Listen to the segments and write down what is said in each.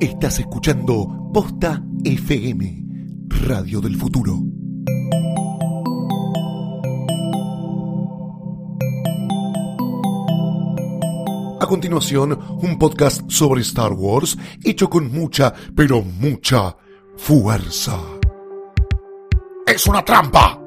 Estás escuchando Posta FM, Radio del Futuro. A continuación, un podcast sobre Star Wars hecho con mucha, pero mucha fuerza. ¡Es una trampa!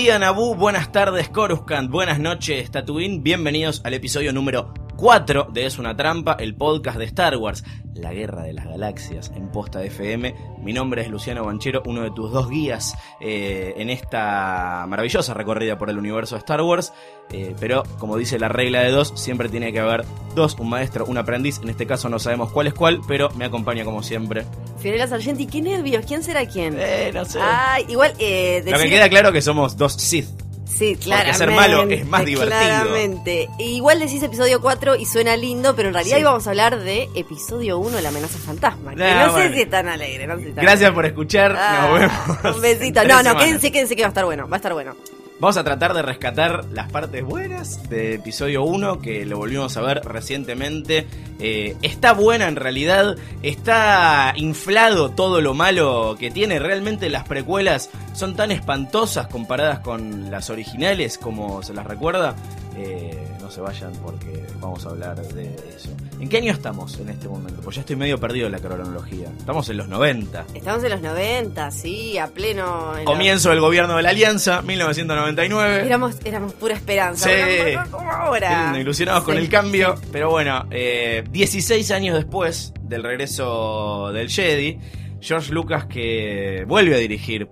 Día Naboo, buenas tardes Coruscant, buenas noches Tatooine, bienvenidos al episodio número 4 de Es una trampa, el podcast de Star Wars, la guerra de las galaxias en posta FM. Mi nombre es Luciano Banchero, uno de tus dos guías eh, en esta maravillosa recorrida por el universo de Star Wars. Eh, pero como dice la regla de dos, siempre tiene que haber dos, un maestro, un aprendiz. En este caso no sabemos cuál es cuál, pero me acompaña como siempre. Fiorella Sargenti, qué nervios, ¿quién será quién? Eh, no sé. Ay, igual, eh, Lo que decir- queda claro que somos dos Sith. Sí, claramente. ser malo es más divertido. Claramente. E igual decís episodio 4 y suena lindo, pero en realidad Sí. hoy vamos a hablar de episodio 1, la amenaza fantasma. Que Ah, no bueno. sé si es tan alegre, no sé si tan Gracias alegre. por escuchar, Ah, nos vemos. Un besito. No, no, semanas. quédense, quédense que va a estar bueno, va a estar bueno. Vamos a tratar de rescatar las partes buenas de episodio 1, que lo volvimos a ver recientemente. Eh, está buena en realidad, está inflado todo lo malo que tiene. Realmente las precuelas son tan espantosas comparadas con las originales como se las recuerda. Eh, no se vayan porque vamos a hablar de eso. ¿En qué año estamos en este momento? Pues ya estoy medio perdido en la cronología. Estamos en los 90. Estamos en los 90, sí, a pleno. en Comienzo del gobierno de la Alianza, 1999. los- Éramos, éramos pura esperanza. Sí. Como ahora. ilusionados con el cambio. Pero bueno, eh, 16 años después del regreso del Jedi, George Lucas que vuelve a dirigir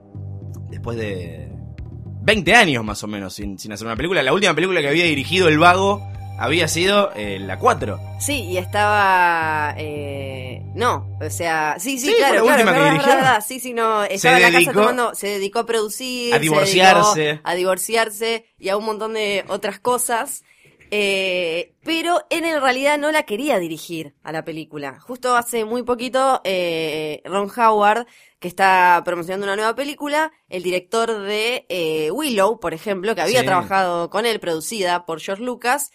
después de 20 años más o menos sin, sin hacer una película. La última película que había dirigido el vago había sido eh, la 4. Sí, y estaba. Eh, no, o sea, sí, sí, claro, la claro, verdad, verdad, sí, sí, no, estaba en la dedicó- casa tomando, se dedicó a producir, A se divorciarse. a divorciarse y a un montón de otras cosas. Eh, pero él en realidad no la quería dirigir a la película. Justo hace muy poquito, eh, Ron Howard, que está promocionando una nueva película, el director de eh, Willow, por ejemplo, que había Sí. trabajado con él, producida por George Lucas,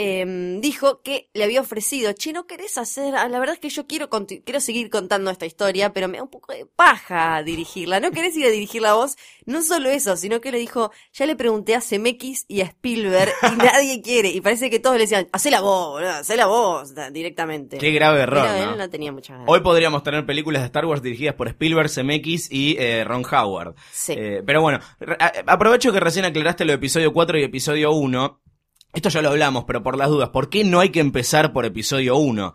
em, dijo que le había ofrecido, che, ¿no querés hacer? ah, La verdad es que yo quiero, quiero seguir contando esta historia, pero me da un poco de paja dirigirla. ¿No querés ir a dirigirla vos? No solo eso, sino que le dijo, ya le pregunté a Zemeckis y a Spielberg y nadie quiere. Y parece que todos le decían, hacela vos, boludo, hacela vos, directamente. Qué grave error, Pero ¿no? él no tenía muchas ganas. Hoy podríamos tener películas de Star Wars dirigidas por Spielberg, Zemeckis y eh, Ron Howard. Sí. Eh, pero bueno, aprovecho que recién aclaraste lo de episodio 4 y episodio 1. Esto ya lo hablamos, pero por las dudas, ¿por qué no hay que empezar por episodio 1?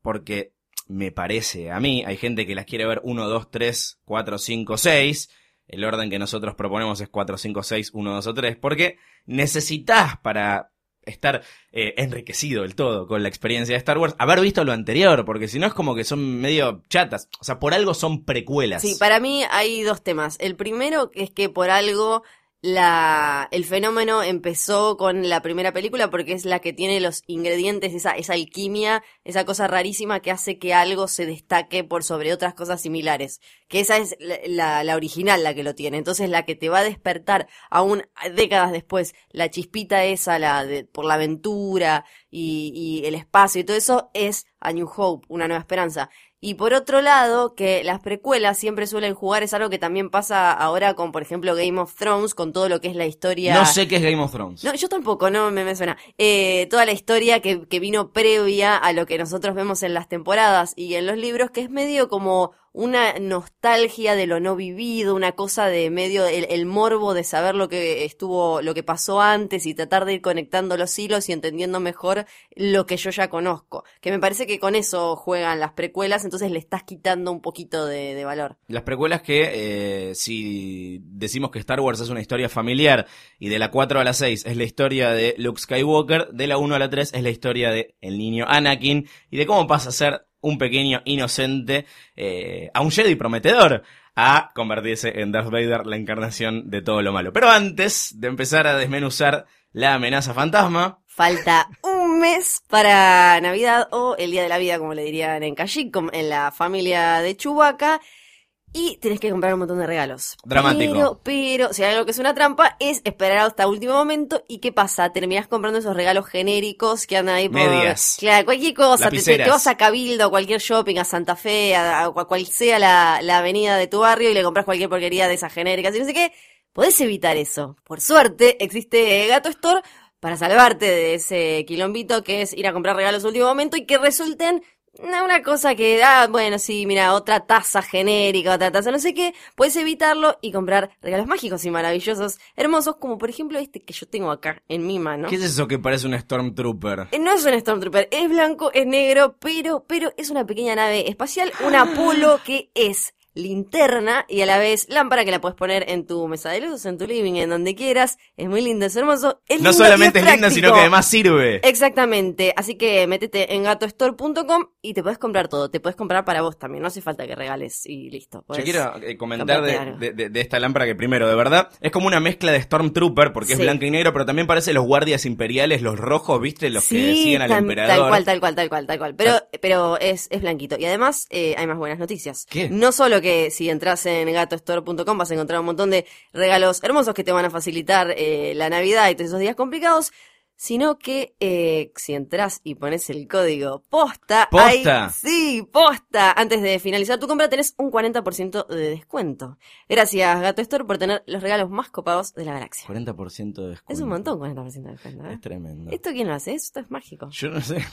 Porque me parece a mí, hay gente que las quiere ver 1, 2, 3, 4, 5, 6. El orden que nosotros proponemos es 4, 5, 6, 1, 2 o 3. Porque necesitas para estar eh, enriquecido del todo con la experiencia de Star Wars, haber visto lo anterior, porque si no es como que son medio chatas. O sea, por algo son precuelas. Sí, para mí hay dos temas. El primero es que por algo la, el fenómeno empezó con la primera película porque es la que tiene los ingredientes, esa, esa alquimia, esa cosa rarísima que hace que algo se destaque por sobre otras cosas similares. Que esa es la, la, original la que lo tiene. Entonces la que te va a despertar aún décadas después, la chispita esa, la de, por la aventura y, y el espacio y todo eso es A New Hope, una nueva esperanza. Y por otro lado, que las precuelas siempre suelen jugar, es algo que también pasa ahora con, por ejemplo, Game of Thrones, con todo lo que es la historia. No sé qué es Game of Thrones. No, yo tampoco, no me, me suena. Eh, toda la historia que, que vino previa a lo que nosotros vemos en las temporadas y en los libros, que es medio como una nostalgia de lo no vivido, una cosa de medio el, el morbo de saber lo que estuvo, lo que pasó antes y tratar de ir conectando los hilos y entendiendo mejor lo que yo ya conozco. Que me parece que con eso juegan las precuelas, entonces le estás quitando un poquito de, valor. Las precuelas que, eh, si decimos que Star Wars es una historia familiar y de la 4 a la 6 es la historia de Luke Skywalker, de la 1 a la 3 es la historia de el niño Anakin y de cómo pasa a ser un pequeño inocente eh, a un Jedi prometedor a convertirse en Darth Vader, la encarnación de todo lo malo. Pero antes de empezar a desmenuzar la amenaza fantasma, Falta un mes para Navidad o el Día de la Vida, como le dirían en Kashyyyk, en la familia de Chewbacca. Y tenés que comprar un montón de regalos. Dramático. Pero, pero, si hay algo que es una trampa, es esperar hasta último momento. ¿Y qué pasa? Terminás comprando esos regalos genéricos que andan ahí por... Medias. Claro, cualquier cosa. Te, vas a Cabildo, a cualquier shopping, a Santa Fe, a, a cual sea la, la avenida de tu barrio y le compras cualquier porquería de esas genéricas y no sé qué. Podés evitar eso. Por suerte, existe Gato Store para salvarte de ese quilombito que es ir a comprar regalos último momento y que resulten una, cosa que, ah, bueno, sí, mira, otra taza genérica, otra taza no sé qué, puedes evitarlo y comprar regalos mágicos y maravillosos, hermosos, como por ejemplo este que yo tengo acá en mi mano. ¿qué es eso que parece un Stormtrooper? Eh, No es un Stormtrooper, es blanco, es negro, pero, pero es una pequeña nave espacial, un Apolo que es linterna y a la vez lámpara que la puedes poner en tu mesa de luz, en tu living, en donde quieras. Es muy lindo, es hermoso. Es No lindo solamente y es linda, sino que además sirve. Exactamente, así que métete en gatostore.com y te puedes comprar todo, te puedes comprar para vos también, no hace falta que regales y listo. Yo quiero eh, comentar de, de- esta lámpara que primero, de verdad, es como una mezcla de Stormtrooper, porque es Sí. blanca y negro, pero también parece los guardias imperiales, los rojos, ¿viste? Los que siguen al emperador. Ah. Tal cual, tal cual, tal cual, tal cual. Pero, pero es, es blanquito. Y además, eh, hay más buenas noticias. ¿Qué? No solo que si entras en gatostore.com vas a encontrar un montón de regalos hermosos que te van a facilitar eh, la Navidad y todos esos días complicados, sino que eh, si entras y pones el código posta, ¿Posta? sí, posta, antes de finalizar tu compra tenés un 40% de descuento. Gracias Gato Store por tener los regalos más copados de la galaxia. 40% de descuento. Es un montón 40% de descuento. ¿eh? Es tremendo. ¿Esto quién lo hace? Esto es mágico. Yo no sé.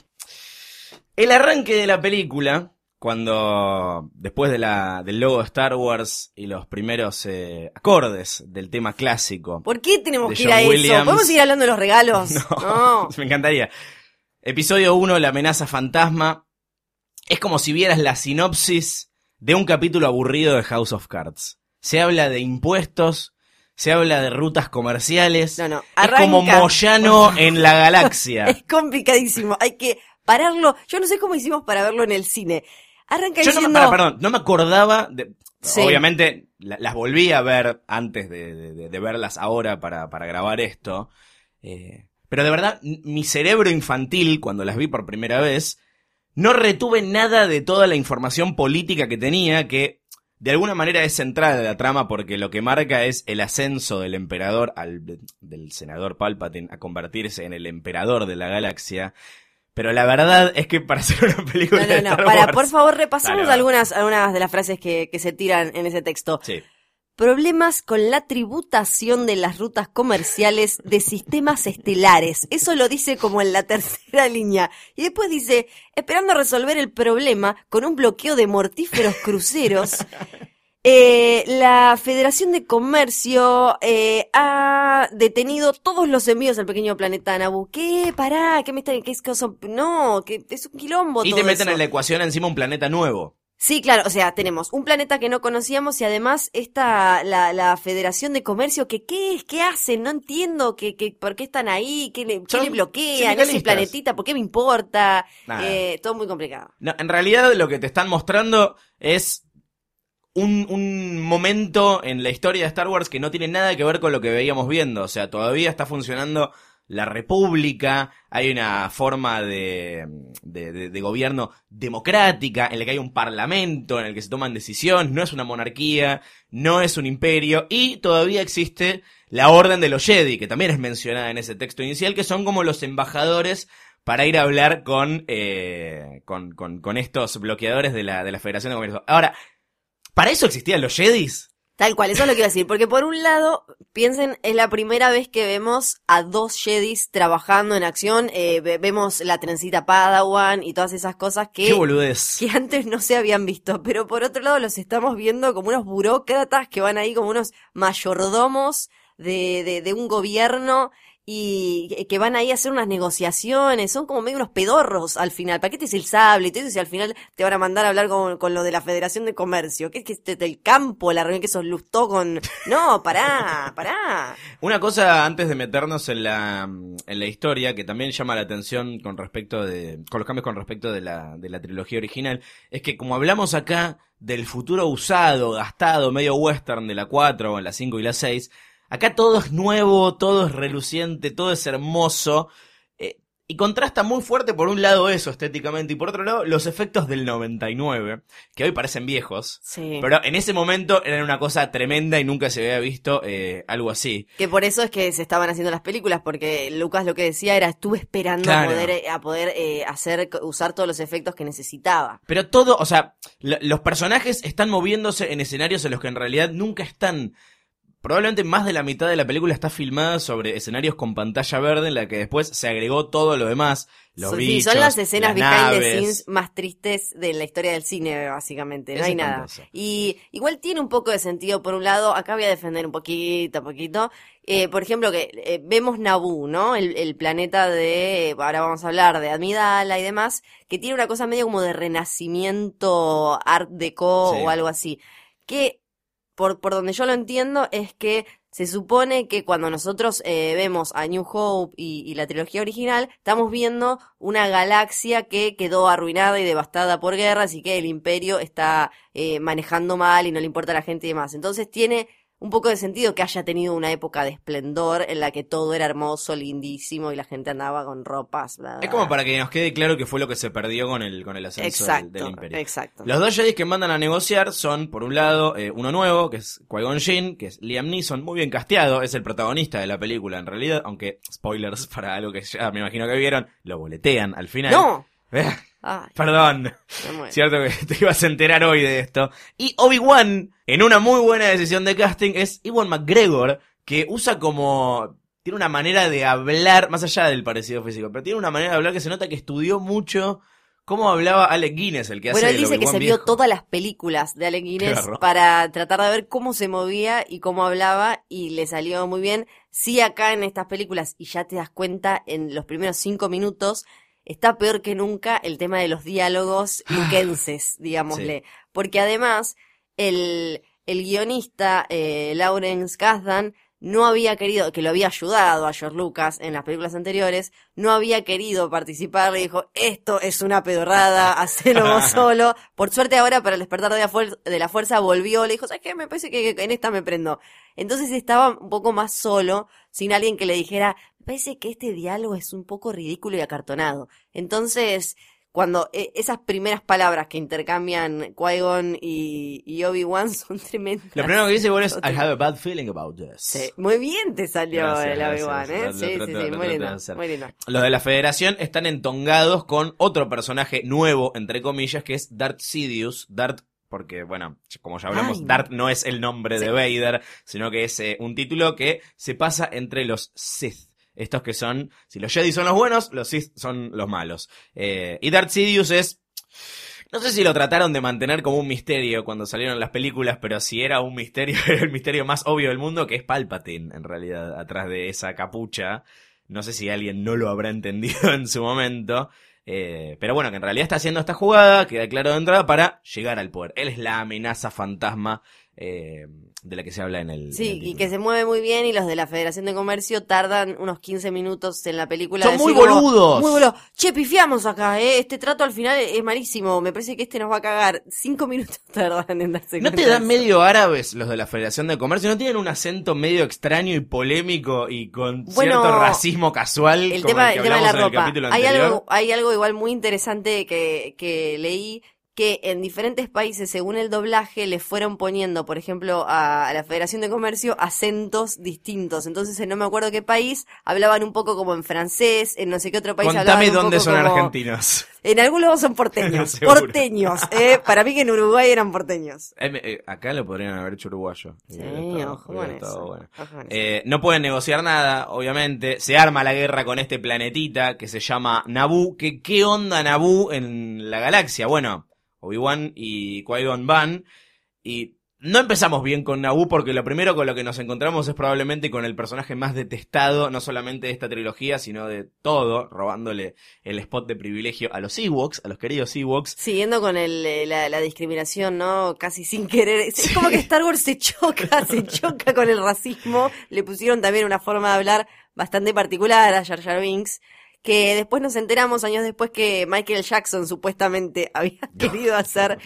El arranque de la película, cuando después de la, del logo de Star Wars y los primeros eh, acordes del tema clásico. ¿Por qué tenemos que ir a eso? ¿Podemos seguir hablando de los regalos? No, me encantaría. Episodio 1, la amenaza fantasma. Es como si vieras la sinopsis de un capítulo aburrido de House of Cards. Se habla de impuestos, se habla de rutas comerciales. No, no, Es como arranca. Moyano en la galaxia. Es complicadísimo. Hay que pararlo. Yo no sé cómo hicimos para verlo en el cine. Arranca Yo no me, diciendo... para, perdón, no me acordaba de, Sí. obviamente la- las volví a ver antes de, de- de- de verlas ahora para, para grabar esto. Eh, pero de verdad, mi cerebro infantil, cuando las vi por primera vez, no retuve nada de toda la información política que tenía, que de alguna manera es central de la trama porque lo que marca es el ascenso del emperador al, del senador Palpatine a convertirse en el emperador de la galaxia. Pero la verdad es que para hacer una película No, de no, no. Star Para, por favor, repasemos Dale, algunas, algunas de las frases que, que se tiran en ese texto. Sí. Problemas con la tributación de las rutas comerciales de sistemas estelares. Eso lo dice como en la tercera línea. Y después dice, esperando resolver el problema con un bloqueo de mortíferos cruceros. Eh, la Federación de Comercio eh, ha detenido todos los envíos al pequeño planeta Nabu. ¿Qué? Pará, ¿qué me está ¿Qué es cosa? No, que es un quilombo Y todo te meten eso. en la ecuación encima un planeta nuevo. Sí, claro, o sea, tenemos un planeta que no conocíamos y además esta, la, la Federación de Comercio, que qué es, qué hacen, no entiendo que, que, por qué están ahí, qué le, qué le bloquean, ese planetita, por qué me importa, eh, todo muy complicado. No, en realidad lo que te están mostrando es un, un momento en la historia de Star Wars que no tiene nada que ver con lo que veíamos viendo. O sea, todavía está funcionando la república, hay una forma de, de, de- de gobierno democrática en la que hay un parlamento en el que se toman decisiones, no es una monarquía, no es un imperio y todavía existe la orden de los Jedi, que también es mencionada en ese texto inicial, que son como los embajadores para ir a hablar con, eh, con, con, con estos bloqueadores de la, de la Federación de Comercio. Ahora, ¿para eso existían los Jedis? Tal cual, eso es lo que iba a decir. Porque por un lado, piensen, es la primera vez que vemos a dos Jedis trabajando en acción. Eh, ve- vemos la trencita Padawan y todas esas cosas que, ¡Qué boludez! que antes no se habían visto. Pero por otro lado, los estamos viendo como unos burócratas que van ahí como unos mayordomos de, de, de un gobierno y que van ahí a hacer unas negociaciones, son como medio unos pedorros al final. ¿Para qué te es el sable y todo eso si al final te van a mandar a hablar con, con lo de la Federación de Comercio? ¿Qué es que este del campo, la reunión que sos lustó con... No, pará, pará. Una cosa antes de meternos en la, en la historia que también llama la atención con respecto de, con los cambios con respecto de la, de la trilogía original, es que como hablamos acá del futuro usado, gastado, medio western de la 4, la 5 y la 6, acá todo es nuevo, todo es reluciente, todo es hermoso, eh, y contrasta muy fuerte por un lado eso estéticamente y por otro lado los efectos del 99, que hoy parecen viejos. Sí. Pero en ese momento eran una cosa tremenda y nunca se había visto eh, algo así. Que por eso es que se estaban haciendo las películas, porque Lucas lo que decía era, estuve esperando Claro. a poder, eh, a poder eh, hacer, usar todos los efectos que necesitaba. Pero todo, o sea, lo- los personajes están moviéndose en escenarios en los que en realidad nunca están. Probablemente más de la mitad de la película está filmada sobre escenarios con pantalla verde en la que después se agregó todo lo demás. Los sí, bichos, son las escenas las behind the scenes más tristes de la historia del cine, básicamente. No Es hay nada. Y igual tiene un poco de sentido, por un lado, acá voy a defender un poquito, poquito. Eh, por ejemplo, que eh, vemos Naboo, ¿no? El, el planeta de, ahora vamos a hablar de Amidala y demás, que tiene una cosa medio como de renacimiento art deco Sí. o algo así. Que, por, por donde yo lo entiendo, es que se supone que cuando nosotros eh, vemos a New Hope y, y la trilogía original, estamos viendo una galaxia que quedó arruinada y devastada por guerras y que el imperio está eh, manejando mal y no le importa a la gente y demás. Entonces tiene un poco de sentido que haya tenido una época de esplendor en la que todo era hermoso, lindísimo y la gente andaba con ropas. bla, bla, Es como para que nos quede claro que fue lo que se perdió con el, con el ascenso del imperio. exacto. Los dos Jedi que mandan a negociar son, por un lado, eh, uno nuevo, que es Qui-Gon Jinn, que es Liam Neeson, muy bien casteado, es el protagonista de la película en realidad, aunque, spoilers para algo que ya me imagino que vieron, lo boletean al final. ¡No! Ay, Perdón, cierto que te ibas a enterar hoy de esto. Y Obi-Wan, en una muy buena decisión de casting, es Iwan McGregor, que usa como... Tiene una manera de hablar, más allá del parecido físico, pero tiene una manera de hablar que se nota que estudió mucho cómo hablaba Alec Guinness, el que hace Bueno, él dice que se vio todas las películas de Alec Guinness para tratar de ver cómo se movía y cómo hablaba y le salió muy bien. Sí, acá en estas películas, y ya te das cuenta en los primeros cinco minutos, está peor que nunca el tema de los diálogos luquenses, digámosle. Porque además, el, el guionista, eh, Lawrence Kasdan, no había querido, que lo había ayudado a George Lucas en las películas anteriores, no había querido participar, le dijo, esto es una pedorrada, hacelo vos solo. Por suerte ahora para el despertar de la, fuer- de la fuerza volvió, le dijo, ¿sabes qué? Me parece que en esta me prendo. Entonces estaba un poco más solo, sin alguien que le dijera, parece que este diálogo es un poco ridículo y acartonado. Entonces, cuando eh, esas primeras palabras que intercambian Qui-Gon y, y Obi-Wan son tremendas. Lo primero que dice igual es, I have a bad feeling about this. Sí, muy bien te salió Gracias, el Obi-Wan. ¿eh? Lo- Sí, lo sí, sí, muy lindo, muy lindo. Los de la Federación están entongados con otro personaje nuevo, entre comillas, que es Darth Sidious. Darth, porque, bueno, como ya hablamos, Ay. Darth no es el nombre de. Vader, sino que es eh, un título que se pasa entre los Sith. Estos que son, si los Jedi son los buenos, los Sith son los malos. Eh, y Darth Sidious es no sé si lo trataron de mantener como un misterio cuando salieron las películas, pero si era un misterio, era el misterio más obvio del mundo, que es Palpatine, en realidad, atrás de esa capucha. No sé si alguien no lo habrá entendido en su momento. eh, pero bueno, que en realidad está haciendo esta jugada, queda claro de entrada, para llegar al poder. Él es la amenaza fantasma eh, de la que se habla en el. en Sí, el y que se mueve muy bien y los de la Federación de Comercio tardan unos 15 minutos en la película. ¡Son de muy como, boludos! Muy boludos. Che, pifiamos acá, ¿eh? Este trato al final es malísimo. Me parece que este nos va a cagar. Cinco minutos tardan en darse ¿No te dan medio árabes los de la Federación de Comercio? ¿No tienen un acento medio extraño y polémico y con Bueno, cierto racismo casual? el como tema, que el tema de la ropa. Hay algo, hay algo igual muy interesante que, que leí que en diferentes países, según el doblaje, le fueron poniendo, por ejemplo, a, a la Federación de Comercio acentos distintos. Entonces, en no me acuerdo qué país, hablaban un poco como en francés, en no sé qué otro país Contame hablaban un dónde son como- argentinos. En algún lado son porteños. Porteños. Eh, para mí que en Uruguay eran porteños. Eh, eh, acá lo podrían haber hecho uruguayo. Sí, estado- ojo con eso. bueno. Ojo con eso. Eh, no pueden negociar nada, obviamente. Se arma la guerra con este planetita que se llama Naboo. Que, ¿Qué onda Naboo en la galaxia? Bueno, Obi-Wan y Qui-Gon van. Y no empezamos bien con Naboo porque lo primero con lo que nos encontramos es probablemente con el personaje más detestado, no solamente de esta trilogía, sino de todo, robándole el spot de privilegio a los Ewoks, a los queridos Ewoks. Siguiendo con el, eh, la, la discriminación, ¿no? Casi sin querer. Es, como que Star Wars se choca, se choca con el racismo. Le pusieron también una forma de hablar bastante particular a Jar Jar Binks. Que después nos enteramos, años después, que Michael Jackson supuestamente había querido hacer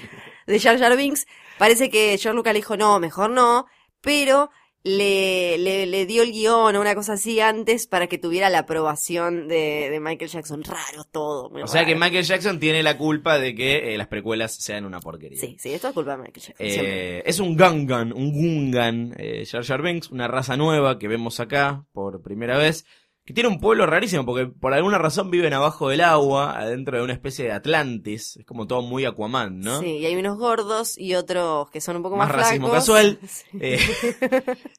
de Jar Jar Binks. Parece que George Lucas le dijo, no, mejor no. Pero le, le, le dio el guion o una cosa así antes para que tuviera la aprobación de, de Michael Jackson. Raro todo. muy O sea que. Michael Jackson tiene la culpa de que eh, las precuelas sean una porquería. Sí, sí, esto es culpa de Michael Jackson. Eh, es un Gungan, un Gungan, eh, Jar Jar Binks, una raza nueva que vemos acá por primera vez, que tiene un pueblo rarísimo porque por alguna razón viven abajo del agua, adentro de una especie de Atlantis, es como todo muy Aquaman, ¿no? Sí, y hay unos gordos y otros que son un poco más, Más racismo casual. Sí. Eh,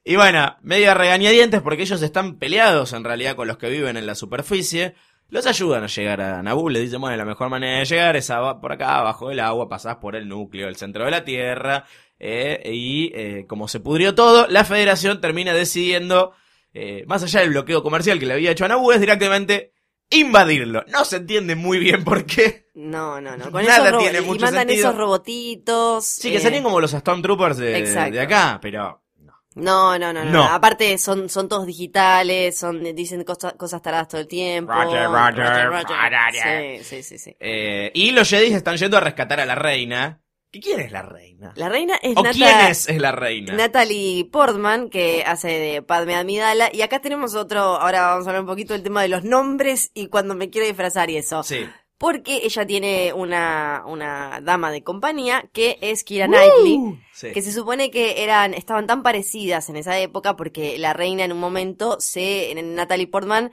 y bueno, medio regañadientes porque ellos están peleados en realidad con los que viven en la superficie. Los ayudan a llegar a Naboo, le dicen, bueno, la mejor manera de llegar es por acá, abajo del agua, pasás por el núcleo, el centro de la Tierra, eh, y eh, como se pudrió todo, la Federación termina decidiendo, eh, más allá del bloqueo comercial que le había hecho a Naboo, es directamente invadirlo. No se entiende muy bien por qué. No, no, no. Con Nada esos tiene y mandan sentido. esos robotitos. Sí, que eh, serían como los Stormtroopers de, de acá, pero... no. No, no, no, no. No. Aparte son, son todos digitales, son, dicen cosas, cosas taradas todo el tiempo. Roger, Roger, Roger. Roger. Sí, sí, sí, sí. Eh, y los Jedi están yendo a rescatar a la reina. ¿Y quién es la reina? La reina es ¿O Nata- quién es, es la reina? Natalie Portman, que hace de Padme Amidala. Y acá tenemos otro, ahora vamos a hablar un poquito del tema de los nombres y cuando me quiero disfrazar y eso. Sí. Porque ella tiene una, una dama de compañía que es Kira Knightley. Sí. Que se supone que eran, estaban tan parecidas en esa época porque la reina en un momento se, en Natalie Portman,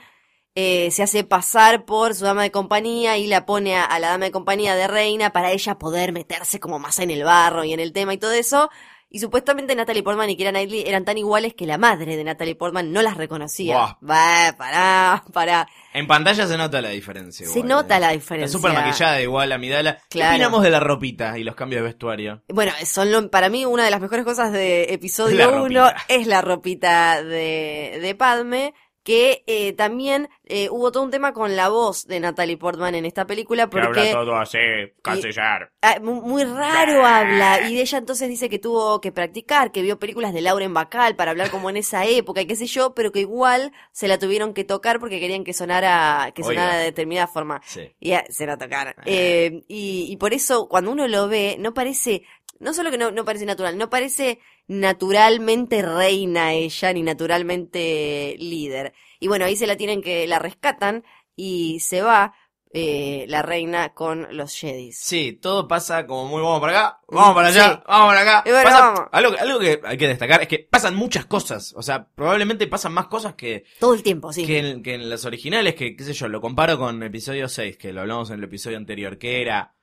eh, se hace pasar por su dama de compañía y la pone a, a la dama de compañía de reina para ella poder meterse como más en el barro y en el tema y todo eso. Y supuestamente Natalie Portman y Kira Knightley eran tan iguales que la madre de Natalie Portman no las reconocía. Va, pará, pará. En pantalla se nota la diferencia. Se igual, nota eh. la Está diferencia. súper maquillada igual a Midala. ¿Qué Claro. opinamos de la ropita y los cambios de vestuario? Bueno, son lo- para mí una de las mejores cosas de episodio 1 ropita. es la ropita de, de Padme, que eh, también eh, hubo todo un tema con la voz de Natalie Portman en esta película porque todo así, canciller. ah, mu- muy raro habla y de ella entonces dice que tuvo que practicar, que vio películas de Lauren Bacall para hablar como en esa época y qué sé yo, pero que igual se la tuvieron que tocar porque querían que sonara que sonara Oiga. de determinada forma. Sí. Y ah, se la tocaron. Eh, y, y por eso, cuando uno lo ve, no parece, no solo que no, no parece natural, no parece naturalmente reina ella, ni naturalmente líder. Y bueno, ahí se la tienen que, la rescatan y se va eh, la reina con los Jedis. Sí, todo pasa como muy vamos para acá, vamos para allá, Sí. vamos para acá. Bueno, Pasa- vamos. Algo, algo que hay que destacar es que pasan muchas cosas. O sea, probablemente pasan más cosas que, Todo el tiempo, sí. que, en, que en las originales, que qué sé yo, lo comparo con episodio 6, que lo hablamos en el episodio anterior, que era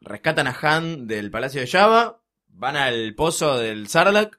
rescatan a Han del Palacio de Java, van al pozo del Sarlacc,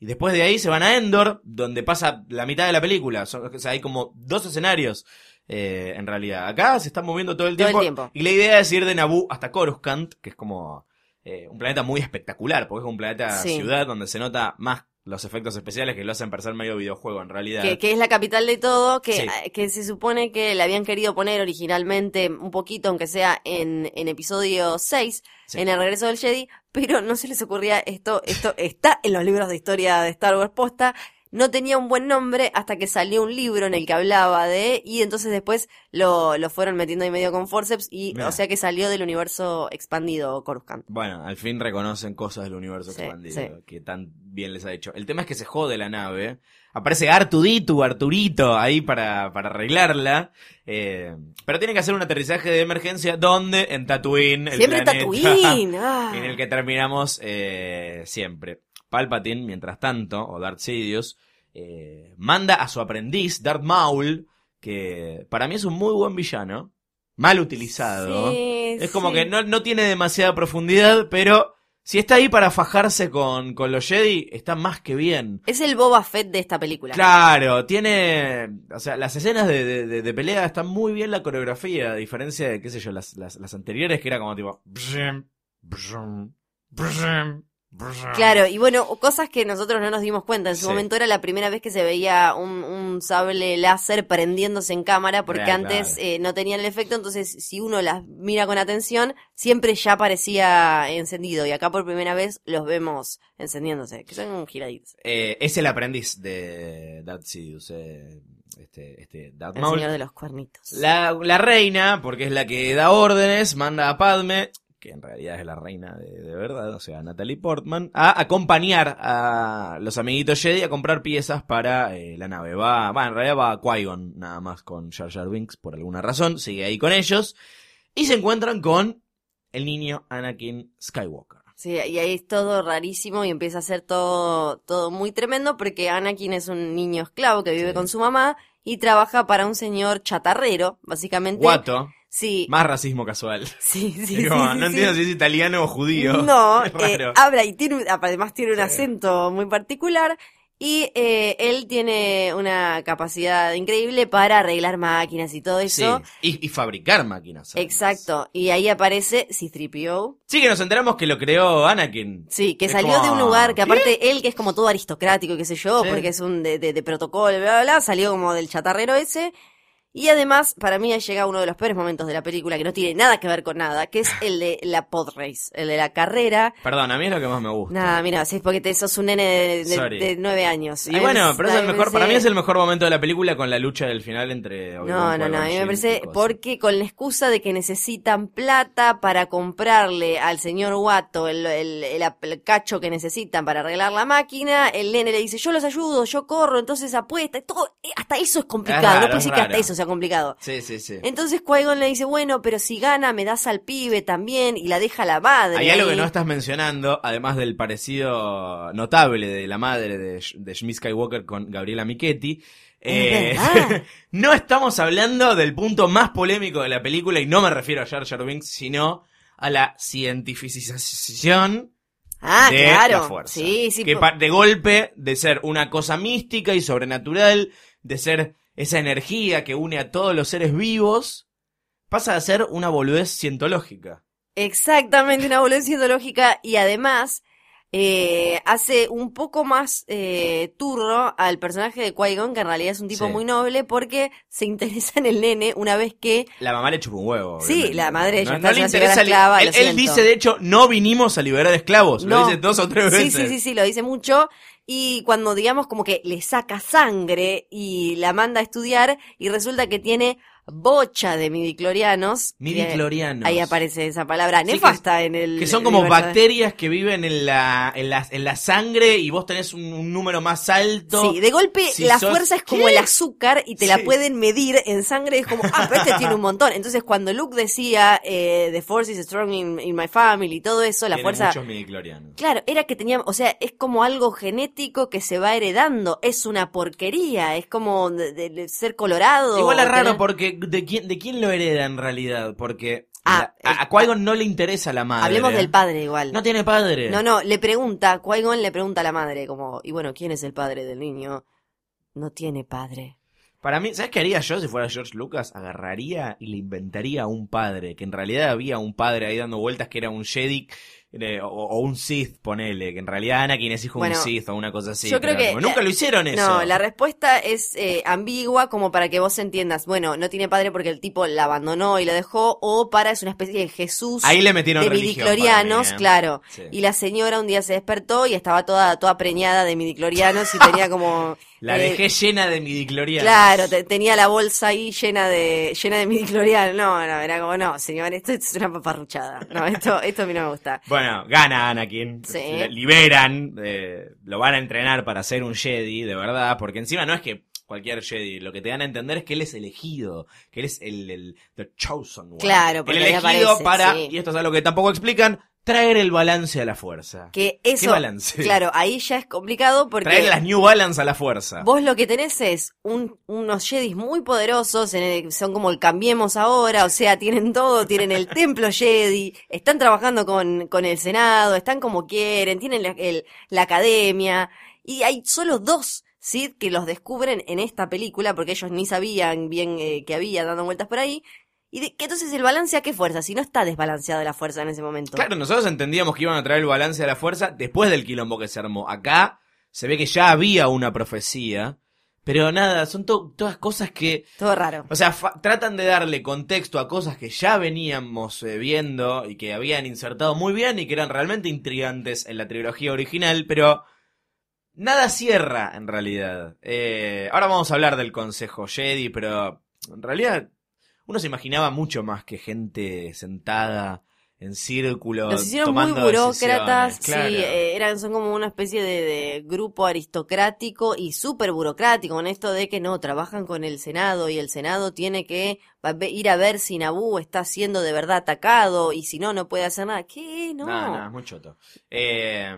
y después de ahí se van a Endor, donde pasa la mitad de la película. O sea, hay como dos escenarios, eh, en realidad. Acá se están moviendo todo el Todo el tiempo. tiempo. Y la idea es ir de Naboo hasta Coruscant, que es como eh, un planeta muy espectacular, porque es un planeta Sí. ciudad donde se nota más los efectos especiales que lo hacen parecer medio videojuego en realidad. Que, que es la capital de todo, que, Sí. eh, que se supone que le habían querido poner originalmente un poquito, aunque sea en, en episodio 6, Sí. en el regreso del Jedi, pero no se les ocurría esto, esto está en los libros de historia de Star Wars posta, no tenía un buen nombre hasta que salió un libro en el que hablaba de, y entonces después lo, lo fueron metiendo ahí medio con forceps, y Mirá. o sea que salió del universo expandido Coruscant. Bueno, al fin reconocen cosas del universo Sí, expandido sí. que tan bien les ha hecho. El tema es que se jode la nave. Aparece Artuditu, Arturito, ahí para, para arreglarla. eh, pero tienen que hacer un aterrizaje de emergencia. ¿Dónde? En Tatooine. el Siempre planeta Tatooine. ah. en el que terminamos eh, siempre. Palpatine, mientras tanto, o Darth Sidious, eh, manda a su aprendiz, Darth Maul, que para mí es un muy buen villano. Mal utilizado. Sí, Es como sí. que no, no tiene demasiada profundidad, pero si está ahí para fajarse con, con los Jedi, está más que bien. Es el Boba Fett de esta película. Claro, tiene. O sea, las escenas de, de, de- de pelea están muy bien la coreografía, a diferencia de, qué sé yo, las, las, las anteriores que era como tipo. brum, brum, brum, brum. Claro, y bueno, cosas que nosotros no nos dimos cuenta. En su Sí. momento era la primera vez que se veía un, un sable láser prendiéndose en cámara, porque antes claro. eh, no tenían el efecto. Entonces, si uno las mira con atención, siempre ya parecía encendido. Y acá por primera vez los vemos encendiéndose, que son giraditos. Eh, es el aprendiz de Darth Sidious, eh, este, este Darth El Maul. señor de los cuernitos. La, la reina, porque es la que da órdenes, manda a Padme, que en realidad es la reina de, de verdad, o sea, Natalie Portman, a acompañar a los amiguitos Jedi a comprar piezas para eh, la nave. Va, va, en realidad va a Qui-Gon nada más con Jar Jar Binks por alguna razón, sigue ahí con ellos, y se encuentran con el niño Anakin Skywalker. Sí, y ahí es todo rarísimo y empieza a ser todo, todo muy tremendo porque Anakin es un niño esclavo que vive Sí. con su mamá y trabaja para un señor chatarrero, básicamente. Guato, Sí. más racismo casual. Sí, sí, Es sí, como, sí, no sí. entiendo si es italiano o judío. No, eh, habla y tiene, un- además tiene un Sí. acento muy particular y eh, él tiene una capacidad increíble para arreglar máquinas y todo Sí, eso. y, y fabricar máquinas. Exacto, y ahí aparece C-3PO. Sí, que nos enteramos que lo creó Anakin. Sí, que Es salió como, de un lugar que ¿qué? aparte él, que es como todo aristocrático, qué sé yo, Sí. porque es un de, de, de protocolo, bla, bla, bla, salió como del chatarrero ese. Y además, para mí ha llegado uno de los peores momentos de la película, que no tiene nada que ver con nada, que es el de la pod race, el de la carrera. Perdón, a mí es lo que más me gusta. Nada, mira, sí, es porque te sos un nene de, nueve años. Y bueno, pero es el mejor, para mí es el mejor momento de la película con la lucha del final entre No, no, no, a mí me parece porque con la excusa de que necesitan plata para comprarle al señor Watto el, el, el, el cacho que necesitan para arreglar la máquina, el nene le dice, yo los ayudo, yo corro, entonces apuesta, y todo, eh, hasta eso es complicado, Es raro, no es que hasta eso sea complicado. Sí, sí, sí. Entonces Qui-Gon le dice, bueno, pero si gana me das al pibe también y la deja la madre. Hay algo ahí". que no estás mencionando, además del parecido notable de la madre de, de Skywalker con Gabriela Michetti. Eh, no estamos hablando del punto más polémico de la película, y no me refiero a Jar Jar Binks, sino a la cientificización Ah, de claro. la fuerza. Sí, sí. que de golpe, de ser una cosa mística y sobrenatural, de ser esa energía que une a todos los seres vivos, pasa a ser una boludez cientológica. Exactamente, una boludez cientológica y además eh, hace un poco más eh, turro al personaje de Qui-Gon, que en realidad es un tipo Sí. muy noble, porque se interesa en el nene una vez que... La mamá le chupa un huevo. Sí, la madre no, le interesa. esclava, él, él dice, de hecho, no vinimos a liberar esclavos. No. Lo dice dos o tres Sí, veces. sí, sí, sí, lo dice mucho. Y cuando digamos como que le saca sangre y la manda a estudiar y resulta que tiene bocha de midiclorianos. Midiclorianos. Ahí aparece esa palabra Sí, que- nefasta en el... Que son como bacterias que viven en la, en la, en la sangre y vos tenés un, un número más alto. Sí, de golpe Si la sos- fuerza es como ¿Qué? el azúcar y te la Sí. pueden medir en sangre. Es como, ah, pero este tiene un montón. Entonces, cuando Luke decía, eh, The Force is strong in, in my family y todo eso, la fuerza. muchos midiclorianos. Claro, era que tenía, o sea, es como algo genético que se va heredando. Es una porquería. Es como de, de- de ser colorado. Igual es raro tener- porque ¿de quién, ¿de quién lo hereda en realidad? Porque Ah, la- a, a Qui-Gon no le interesa la madre. Hablemos del padre igual. No tiene padre. No, no, le pregunta, Qui-Gon le pregunta a la madre, como, y bueno, ¿quién es el padre del niño? No tiene padre. Para mí, ¿sabes qué haría yo si fuera George Lucas? Agarraría y le inventaría a un padre, que en realidad había un padre ahí dando vueltas que era un Jedi eh, o, o un Sith, ponele, que en realidad Anakin es hijo de Bueno, un Sith o una cosa así. yo creo que nunca la- lo hicieron eso. No, la respuesta es eh, ambigua como para que vos entiendas, bueno, no tiene padre porque el tipo la abandonó y la dejó, o para es una especie de Jesús Ahí le metieron de midiclorianos, mí, ¿eh? claro. Sí. Y la señora un día se despertó y estaba toda, toda preñada de midiclorianos y tenía como... La eh, dejé llena de midiclorianos. Claro, te- tenía la bolsa ahí llena de llena de midiclorianos. No, no, era como, no, señor, esto es una paparruchada. No, esto, esto a mí no me gusta. Bueno, gana Anakin. Sí. Le liberan. eh, lo van a entrenar para ser un Jedi, de verdad. Porque encima no es que cualquier Jedi. Lo que te dan a entender es que él es elegido. Que él es el, el the chosen one. Claro, porque El elegido aparece, para, sí. y esto es algo que tampoco explican, traer el balance a la fuerza. Que eso, balance? claro, ahí ya es complicado porque Traer las New Balance a la fuerza. Vos lo que tenés es un, unos Jedis muy poderosos, en el- son como el cambiemos ahora, o sea, tienen todo, tienen el templo Jedi, están trabajando con, con el Senado, están como quieren, tienen la, el- la academia, y hay solo dos Sith que los descubren en esta película, porque ellos ni sabían bien eh, que había dando vueltas por ahí, y de, que entonces el balance a qué fuerza, si no está desbalanceada la fuerza en ese momento. Claro, nosotros entendíamos que iban a traer el balance a la fuerza después del quilombo que se armó. Acá se ve que ya había una profecía. Pero nada, son to- todas cosas que Todo raro. O sea, tratan de darle contexto a cosas que ya veníamos eh, viendo y que habían insertado muy bien y que eran realmente intrigantes en la trilogía original, pero nada cierra en realidad. Eh, ahora vamos a hablar del Consejo Jedi, pero en realidad uno se imaginaba mucho más que gente sentada en círculo. Los hicieron muy tomando burócratas, decisiones. Claro. sí, eh, eran, son como una especie de, de grupo aristocrático y súper burocrático, con esto de que no, trabajan con el Senado y el Senado tiene que ir a ver si Naboo está siendo de verdad atacado y si no, no puede hacer nada. ¿Qué? No. No, no, es muy choto. Eh,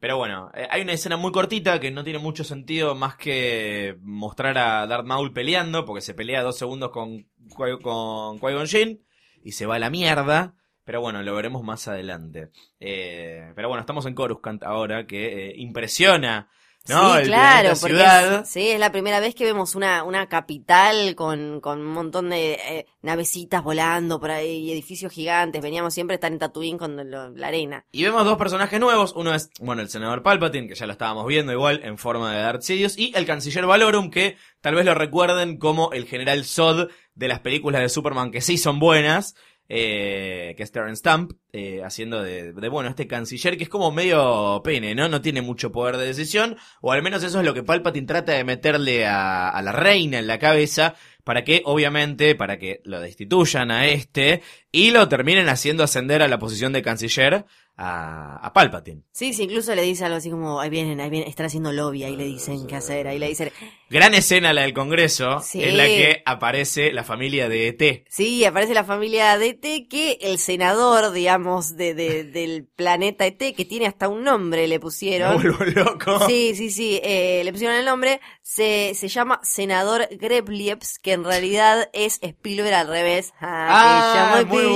pero bueno, eh, hay una escena muy cortita que no tiene mucho sentido más que mostrar a Darth Maul peleando, porque se pelea dos segundos con, con Qui-Gon y se va a la mierda. Pero bueno, lo veremos más adelante. Eh, pero bueno, estamos en Coruscant ahora, que eh, impresiona, ¿no? sí, El claro, porque ciudad. es, sí, es la primera vez que vemos una, una capital con, con un montón de eh, navecitas volando por ahí y edificios gigantes. Veníamos siempre a estar en Tatooine con lo- la arena. Y vemos dos personajes nuevos. Uno es, bueno, el senador Palpatine, que ya lo estábamos viendo igual en forma de Darth Sidious. Y el canciller Valorum, que tal vez lo recuerden como el general Zod de las películas de Superman, que sí son buenas. Eh, que es Terrence Stamp, eh, haciendo de, de, bueno, este canciller que es como medio pene, ¿no? No tiene mucho poder de decisión, o al menos eso es lo que Palpatine trata de meterle a, a la reina en la cabeza, para que, obviamente, para que lo destituyan a este, y lo terminen haciendo ascender a la posición de canciller a, a Palpatine. Sí, sí, incluso le dice algo así como, ahí vienen, ahí vienen, están haciendo lobby, ahí le dicen qué hacer, ahí le dicen, Gran escena la del Congreso, Sí. en la que aparece la familia de ET. sí, aparece la familia de ET, que el senador, digamos, de, de- del planeta ET, que tiene hasta un nombre, le Me pusieron. vuelvo loco. Sí, sí, sí, eh, le pusieron el nombre, se, se llama senador Greblieps, que en realidad es Spielberg al revés. Ah, pillo, muy pillo,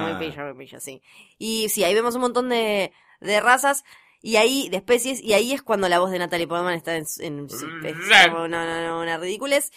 muy pillo, muy pillo, sí. Y sí, ahí vemos un montón de, de razas y ahí, de especies, y ahí es cuando la voz de Natalie Portman está en, en es como, no, no, no, una ridiculez.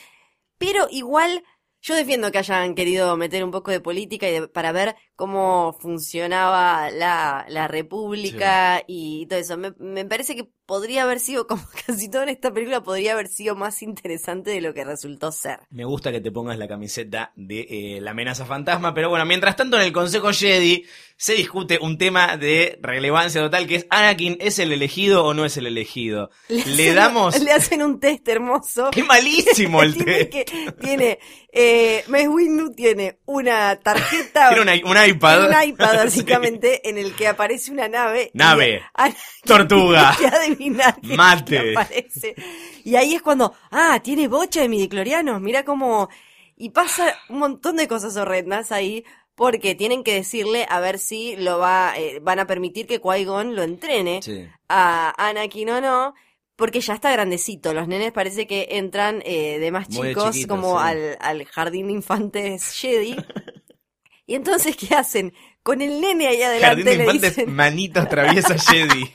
Pero igual, yo defiendo que hayan querido meter un poco de política y de- para ver cómo funcionaba la, la república y todo eso. Me, me parece que podría haber sido, como casi todo en esta película, podría haber sido más interesante de lo que resultó ser. Me gusta que te pongas la camiseta de eh, la amenaza fantasma, pero bueno, mientras tanto en el Consejo Jedi se discute un tema de relevancia total que es Anakin es el elegido o no es el elegido. Le, hacen- damos... Le hacen un test hermoso. ¡Qué malísimo el test! que- tiene, eh, Mace Windu tiene una tarjeta. Tiene una- un iPad. un iPad, básicamente, en el que aparece una nave. Nave. Y Tortuga. que adivinar Mate. aparece. Y ahí es cuando, ah, tiene bocha de midiclorianos, mira cómo... Y pasa un montón de cosas horrendas ahí, porque tienen que decirle a ver si lo va, eh, van a permitir que Qui-Gon lo entrene Sí. a Anakin o no, porque ya está grandecito. Los nenes parece que entran eh, de más Muy de chicos como sí. al, al jardín de infantes Jedi. Y entonces, ¿qué hacen? Con el nene ahí adelante Jardín de le dicen... manitos traviesa Jedi.